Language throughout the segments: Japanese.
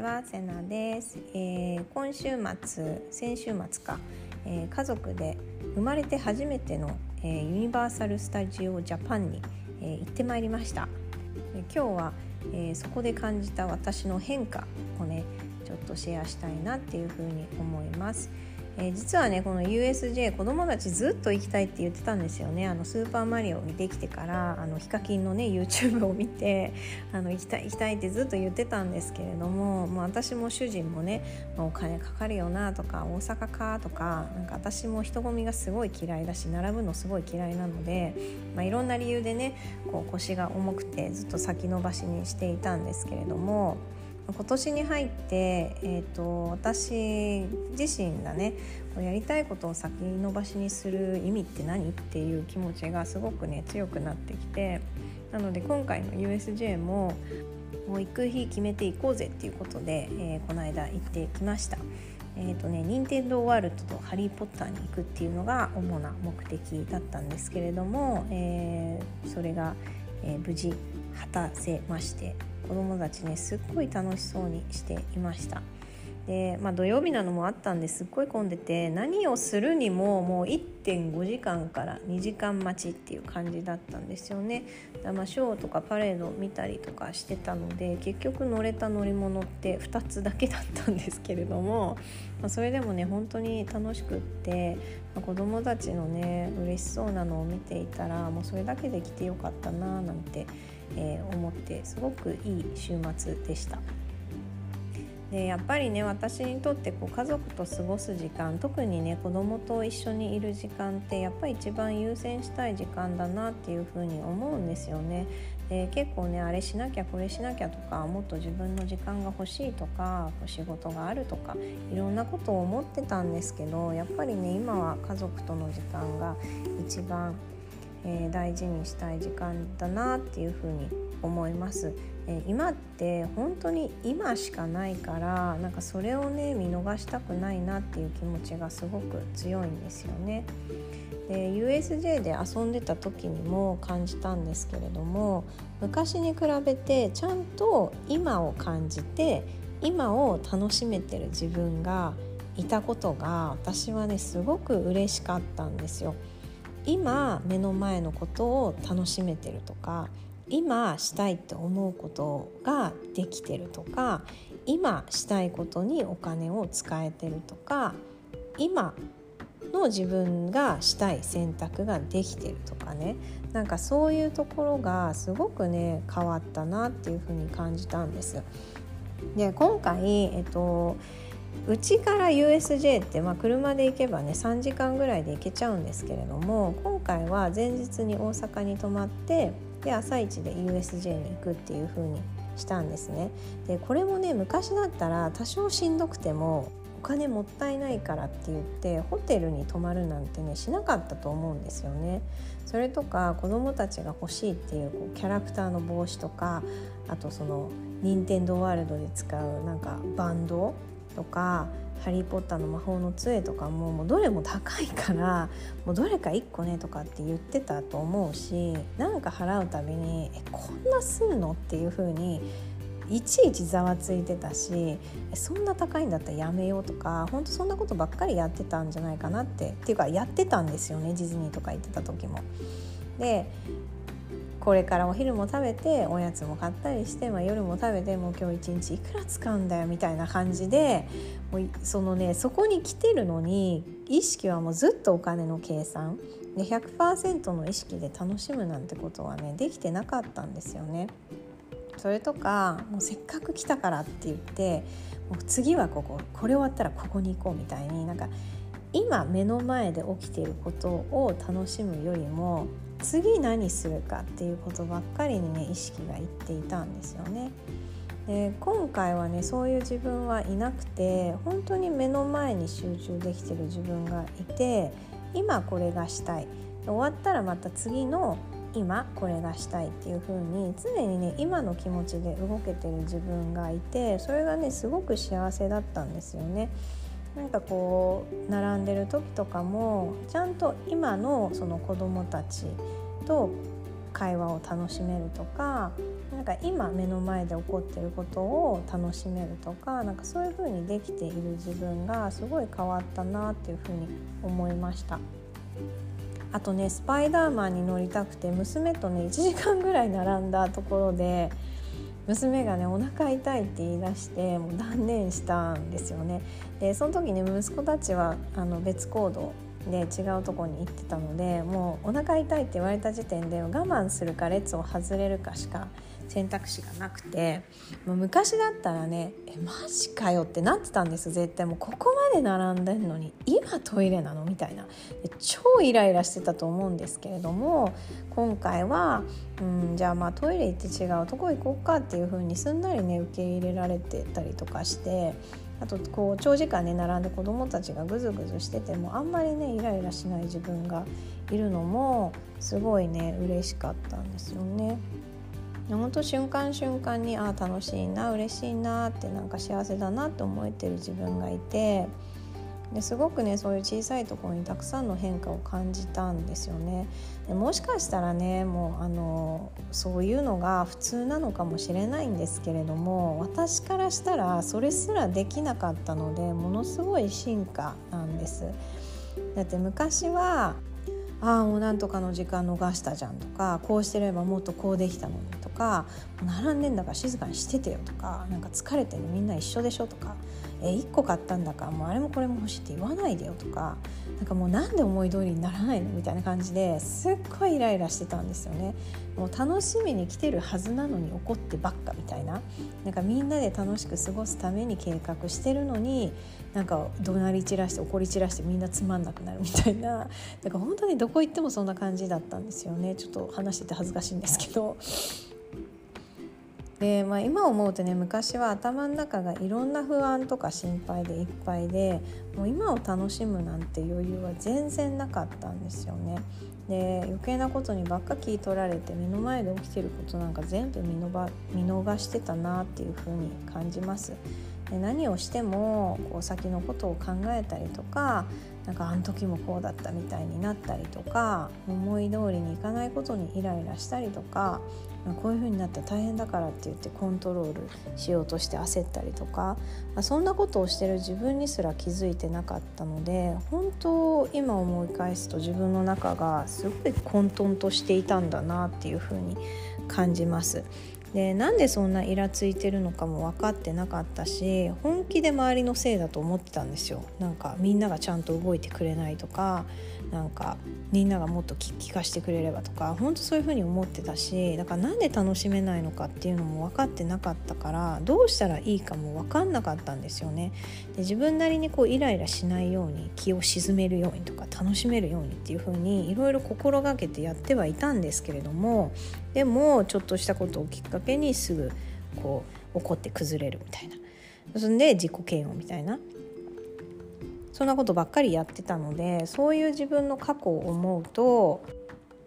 ちは、セナです、えー、今週末、先週末か、えー、家族で生まれて初めての、えー、ユニバーサル・スタジオ・ジャパンに、え行ってまいりました。今日は、えそこで感じた私の変化をね、ちょっとシェアしたいなっていうふうに思います。え、実はねこの USJ 子供たちずっと行きたいって言ってたんですよねあのスーパーマリオにできてからあのヒカキンのね YouTube を見てあの行きたい行きたいってずっと言ってたんですけれども、まあ、私も主人もね、まあ、お金かかるよなとか大阪かとかなんか私も人混みがすごい嫌いだし並ぶのすごい嫌いなので、まあ、いろんな理由でねこう腰が重くてずっと先延ばしにしていたんですけれども。今年に入って、えーと、私自身がねやりたいことを先延ばしにする意味って何っていう気持ちがすごくね強くなってきてなので今回の USJ ももう行く日決めていこうぜっていうことで、えー、この間行ってきました。えーとね、任天堂ワールドとハリー・ポッターに行くっていうのが主な目的だったんですけれども、えー、それが、えー、無事果たせまして子どもたちねすっごい楽しそうにしていました。でまあ、土曜日なのもあったんですっごい混んでて何をするにももう1.5時間から2時間待ちっていう感じだったんですよね。だまあショーとかパレード見たりとかしてたので結局乗れた乗り物って2つだけだったんですけれども、まあ、それでもね本当に楽しくって、まあ、子どもたちのね嬉しそうなのを見ていたらもうそれだけで来てよかったななんてえー、思ってすごくいい週末でした。でやっぱりね私にとってこう家族と過ごす時間特にね子供と一緒にいる時間ってやっぱり一番優先したい時間だなっていうふうに思うんですよね。で結構ねあれしなきゃこれしなきゃとかもっと自分の時間が欲しいとか仕事があるとかいろんなことを思ってたんですけどやっぱりね今は家族との時間が一番えー、大事にしたい時間だなっていうふうに思います、えー、今って本当に今しかないからなんかそれをね見逃したくないなっていう気持ちがすごく強いんですよね。で USJ で遊んでた時にも感じたんですけれども昔に比べてちゃんと今を感じて今を楽しめてる自分がいたことが私はねすごく嬉しかったんですよ。今目の前のことを楽しめてるとか今したいって思うことができてるとか今したいことにお金を使えてるとか今の自分がしたい選択ができてるとかねなんかそういうところがすごくね変わったなっていうふうに感じたんです。で今回、えっとうちから USJ って、まあ、車で行けばね3時間ぐらいで行けちゃうんですけれども今回は前日に大阪に泊まってで朝一で USJ に行くっていう風にしたんですね。でこれもね昔だったら多少しんどくてもお金もったいないからって言ってホテルに泊まるなんてねしなかったと思うんですよね。それとか子どもたちが欲しいっていうこうキャラクターの帽子とかあとその任天堂ワールドで使うなんかバンドとか「ハリー・ポッターの魔法の杖」とかももうどれも高いからもうどれか1個ねとかって言ってたと思うしなんか払うたびに「えこんなすんの?」っていう風にいちいちざわついてたしそんな高いんだったらやめようとか本当そんなことばっかりやってたんじゃないかなってっていうかやってたんですよねディズニーとか行ってた時も。でこれからお昼も食べておやつも買ったりして、まあ、夜も食べてもう今日一日いくら使うんだよみたいな感じでもうそのねそこに来てるのに意識はもうずっとお金の計算で100%の意識で楽しむなんてことはねできてなかったんですよね。それとかもうせっかく来たからって言ってもう次はこここれ終わったらここに行こうみたいになんか今目の前で起きていることを楽しむよりも次何するかっていうことばっかりにね意識がいっていたんですよね。で今回はねそういう自分はいなくて本当に目の前に集中できてる自分がいて今これがしたい終わったらまた次の今これがしたいっていう風に常にね今の気持ちで動けてる自分がいてそれがねすごく幸せだったんですよね。なんかこう並んでる時とかもちゃんと今のその子どもたちと会話を楽しめるとかなんか今目の前で起こってることを楽しめるとかなんかそういう風にできている自分がすごい変わったなっていう風に思いました。あとねスパイダーマンに乗りたくて娘とね1時間ぐらい並んだところで娘がねお腹痛いって言い出してもう断念したんですよね。でその時ね息子たちはあの別行動で違うとこに行ってたのでもうお腹痛いって言われた時点で我慢するか列を外れるかしか選択肢がなくてもう昔だったらね「えマジかよ」ってなってたんです絶対もうここまで並んでんのに今トイレなのみたいな超イライラしてたと思うんですけれども今回は、うん、じゃあまあトイレ行って違うとこ行こうかっていう風にすんなりね受け入れられてたりとかしてあとこう長時間ね並んで子どもたちがぐずぐずしててもあんまりねイライラしない自分がいるのもすごいね嬉しかったんですよね。本当瞬間瞬間にああ楽しいな嬉しいなってなんか幸せだなって思えてる自分がいてですごくねそういう小さいところにたくさんの変化を感じたんですよね。でもしかしたらねもうあのそういうのが普通なのかもしれないんですけれども私からしたらそれすらできなかったのでものすごい進化なんです。だって昔はああもうなんとかの時間逃したじゃんとかこうしてればもっとこうできたのにか並んでんだから静かにしててよとかなんか疲れてるみんな一緒でしょとかえ1個買ったんだからもうあれもこれも欲しいって言わないでよとかなんかもうなんで思い通りにならないのみたいな感じですっごいイライラしてたんですよね。もう楽しみに来てるはずなのに怒ってばっかみたいななんかみんなで楽しく過ごすために計画してるのになんか怒鳴り散らして怒り散らしてみんなつまんなくなるみたいな だか本当にどこ行ってもそんな感じだったんですよねちょっと話してて恥ずかしいんですけど。で、まあ、今思うとね昔は頭の中がいろんな不安とか心配でいっぱいでもう今を楽しむなんて余裕は全然なかったんですよね。で余計なことにばっか聞い取られて目の前で起きてることなんか全部見逃してたなっていうふうに感じます。で何をしてもこう先のことを考えたりとかなんかあの時もこうだったみたいになったりとか思い通りにいかないことにイライラしたりとかこういう風になったら大変だからって言ってコントロールしようとして焦ったりとか、まあ、そんなことをしてる自分にすら気づいてなかったので本当今思い返すと自分の中がすごい混沌としていたんだなっていう風に感じます。でなんでそんなイラついてるのかも分かってなかったし本気で周りのせいだと思ってたんですよなんかみんながちゃんと動いてくれないとかなんかみんながもっと聞かしてくれればとか本当そういうふうに思ってたしだからなんで楽しめないのかっていうのも分かってなかったからどうしたらいいかも分かんなかったんですよね。で自分なりにこうイライラしないように気を鎮めるようにとか楽しめるようにっていうふうにいろいろ心がけてやってはいたんですけれどもでもちょっとしたことをきっかけにすぐこう怒って崩れるみたいな。そんで自己嫌悪みたいなそんなことばっかりやってたのでそういう自分の過去を思うと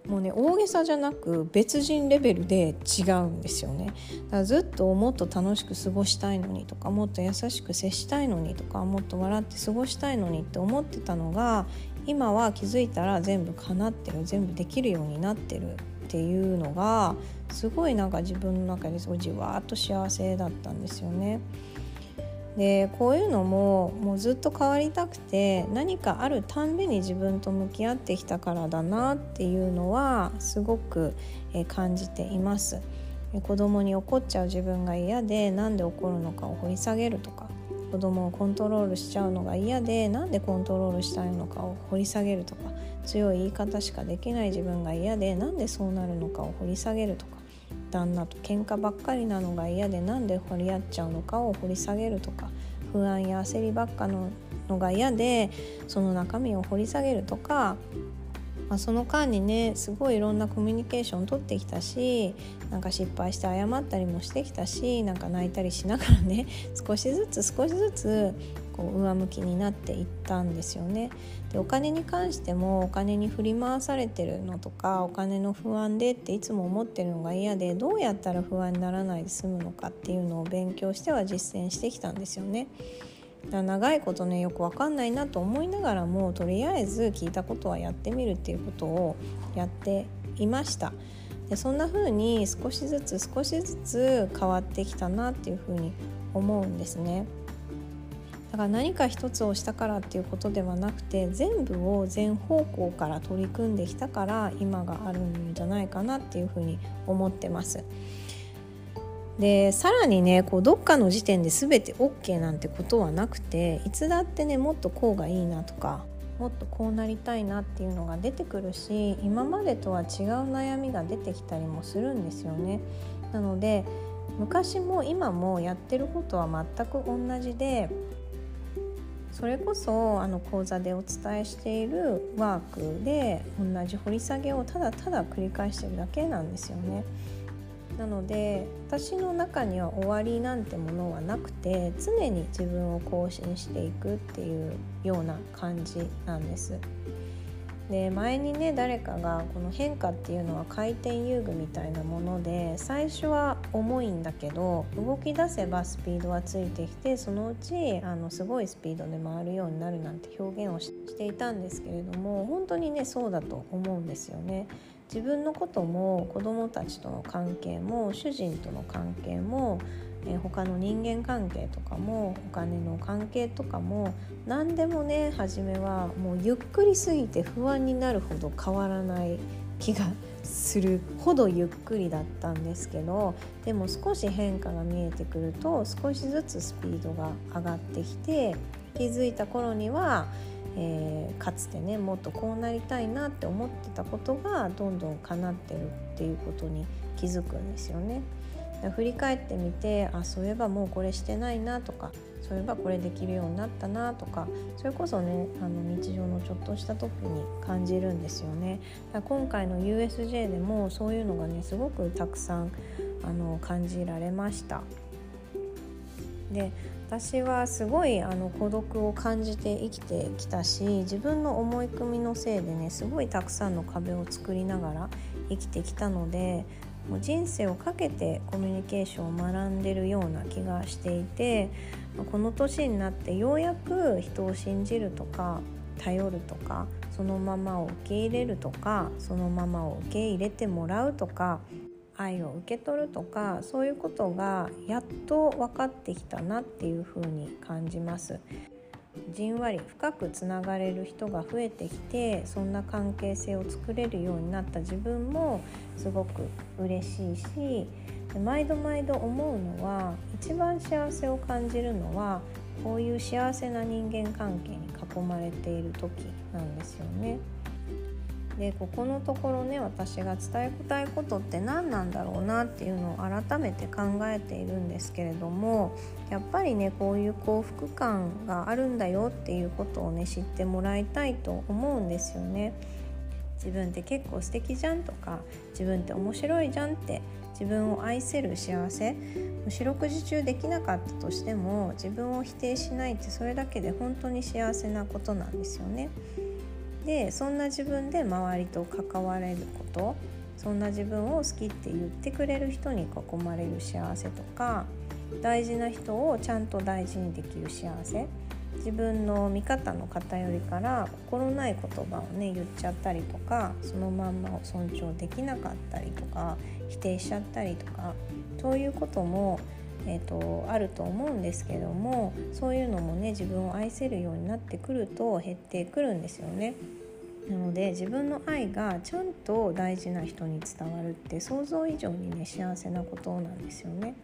もうね大げさじゃなく別人レベルで違うんですよねだからずっともっと楽しく過ごしたいのにとかもっと優しく接したいのにとかもっと笑って過ごしたいのにって思ってたのが今は気づいたら全部叶ってる全部できるようになってるっていうのがすごいなんか自分の中ですごいじわーっと幸せだったんですよね。でこういうのももうずっと変わりたくて何かあるたんびに自分と向き合ってきたからだなっていうのはすごく感じています。子供に怒っちゃう自分が嫌でなんで怒るのかを掘り下げるとか子供をコントロールしちゃうのが嫌でなんでコントロールしたいのかを掘り下げるとか強い言い方しかできない自分が嫌でなんでそうなるのかを掘り下げるとか旦那と喧嘩ばっかりなのが嫌でなんで掘り合っちゃうのかを掘り下げるとか不安や焦りばっかののが嫌でその中身を掘り下げるとか、まあ、その間にねすごいいろんなコミュニケーション取ってきたしなんか失敗して謝ったりもしてきたしなんか泣いたりしながらね少しずつ少しずつこう上向きになっていったんですよね。でお金に関してもお金に振り回されてるのとかお金の不安でっていつも思ってるのが嫌でどうやったら不安にならないで済むのかっていうのを勉強しては実践してきたんですよね。だ長いことねよく分かんないなと思いながらもとりあえず聞いたことはやってみるっていうことをやっていました。でそんな風に少しずつ少しずつ変わってきたなっていう風に思うんですね。だから何か一つをしたからっていうことではなくて全部を全方向から取り組んできたから今があるんじゃないかなっていうふうに思ってます。でさらにねこうどっかの時点で全て OK なんてことはなくていつだってねもっとこうがいいなとかもっとこうなりたいなっていうのが出てくるし今までとは違う悩みが出てきたりもするんですよね。なので昔も今もやってることは全く同じでそれこそあの講座でお伝えしているワークで同じ掘り下げをただただ繰り返してるだけなんですよね。なので私の中には終わりなんてものはなくて常に自分を更新していくっていうような感じなんです。で前にね誰かがこの変化っていうのは回転遊具みたいなもので最初は重いんだけど動き出せばスピードはついてきてそのうちあのすごいスピードで回るようになるなんて表現をしていたんですけれども本当にねそうだと思うんですよね。自分のことも子どもたちとの関係も主人との関係もえ他の人間関係とかもお金の関係とかも何でもね初めはもうゆっくりすぎて不安になるほど変わらない気がするほどゆっくりだったんですけどでも少し変化が見えてくると少しずつスピードが上がってきて気づいた頃には、えー、かつてねもっとこうなりたいなって思ってたことがどんどん叶ってるっていうことに気づくんですよね。振り返ってみてあそういえばもうこれしてないなとかそういえばこれできるようになったなとかそれこそねあの日常のちょっとした時に感じるんですよね。今回の USJ でもそういうのがねすごくたくさんあの感じられました。で私はすごいあの孤独を感じて生きてきたし自分の思い込みのせいでねすごいたくさんの壁を作りながら生きてきたのでもう人生をかけてコミュニケーションを学んでるような気がしていてこの年になってようやく人を信じるとか頼るとかそのままを受け入れるとかそのままを受け入れてもらうとか愛を受け取るとかそういうことがやっと分かってきたなっていうふうに感じます。じんわり深くつながれる人が増えてきてそんな関係性を作れるようになった自分もすごく嬉しいし毎度毎度思うのは一番幸せを感じるのはこういう幸せな人間関係に囲まれている時なんですよね。でここのところね私が伝えたいことって何なんだろうなっていうのを改めて考えているんですけれどもやっぱりねこういう幸福感があるんだよっていうことをね知ってもらいたいと思うんですよね。自分って結構素敵じゃんとか自分って面白いじゃんって自分を愛せる幸せ四六時中できなかったとしても自分を否定しないってそれだけで本当に幸せなことなんですよね。でそんな自分で周りと関われることそんな自分を好きって言ってくれる人に囲まれる幸せとか大事な人をちゃんと大事にできる幸せ自分の見方の偏りから心ない言葉をね言っちゃったりとかそのまんまを尊重できなかったりとか否定しちゃったりとかそういうこともえーと、あると思うんですけどもそういうのもね自分を愛せるようになってくると減ってくるんですよね。なので自分の愛がちゃんと大事な人に伝わるって想像以上にね幸せなことなんですよね。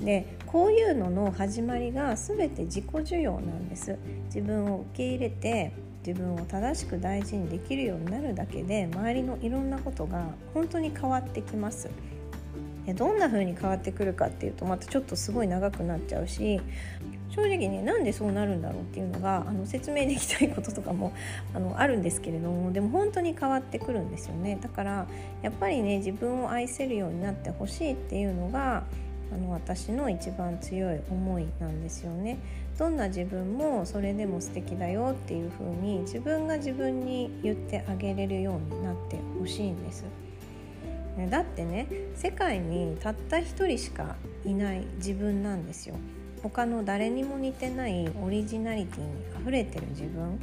でこういうのの始まりが全て自己需要なんです自分を受け入れて自分を正しく大事にできるようになるだけで周りのいろんなことが本当に変わってきますどんな風に変わってくるかっていうとまたちょっとすごい長くなっちゃうし正直ねなんでそうなるんだろうっていうのがあの説明できたいこととかもあのあるんですけれどもでも本当に変わってくるんですよねだからやっぱりね自分を愛せるようになってほしいっていうのがあの私の一番強い思いなんですよね。どんな自分もそれでも素敵だよっていう風に自分が自分に言ってあげれるようになってほしいんです。だってね世界にたった一人しかいない自分なんですよ。他の誰にも似てないオリジナリティに溢れてる自分。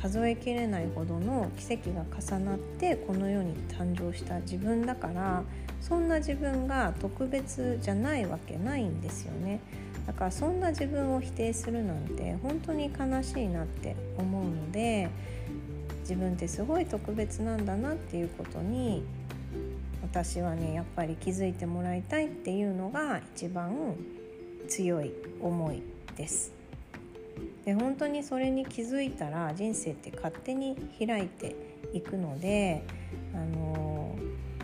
数えきれないほどの奇跡が重なってこの世に誕生した自分だからそんな自分が特別じゃないわけないんですよね。だからそんな自分を否定するなんて本当に悲しいなって思うので自分ってすごい特別なんだなっていうことに私はねやっぱり気づいてもらいたいっていうのが一番強い思いです。で本当にそれに気づいたら人生って勝手に開いていくのであの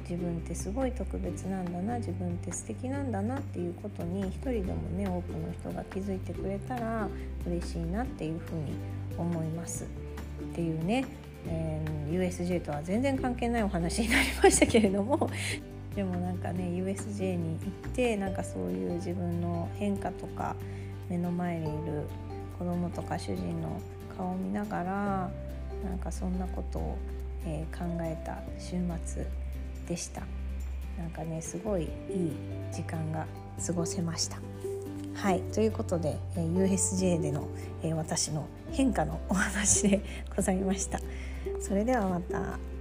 自分ってすごい特別なんだな自分って素敵なんだなっていうことに一人でもね多くの人が気づいてくれたら嬉しいなっていうふうに思いますっていうね、えー、USJ とは全然関係ないお話になりましたけれども でもなんかね USJ に行ってなんかそういう自分の変化とか目の前にいる子供とか主人の顔を見ながらなんかそんなことを、えー、考えた週末でした。なんかねすごいいい時間が過ごせました。はいということで、え、USJ での、え、私の変化のお話でございましたそれではまた。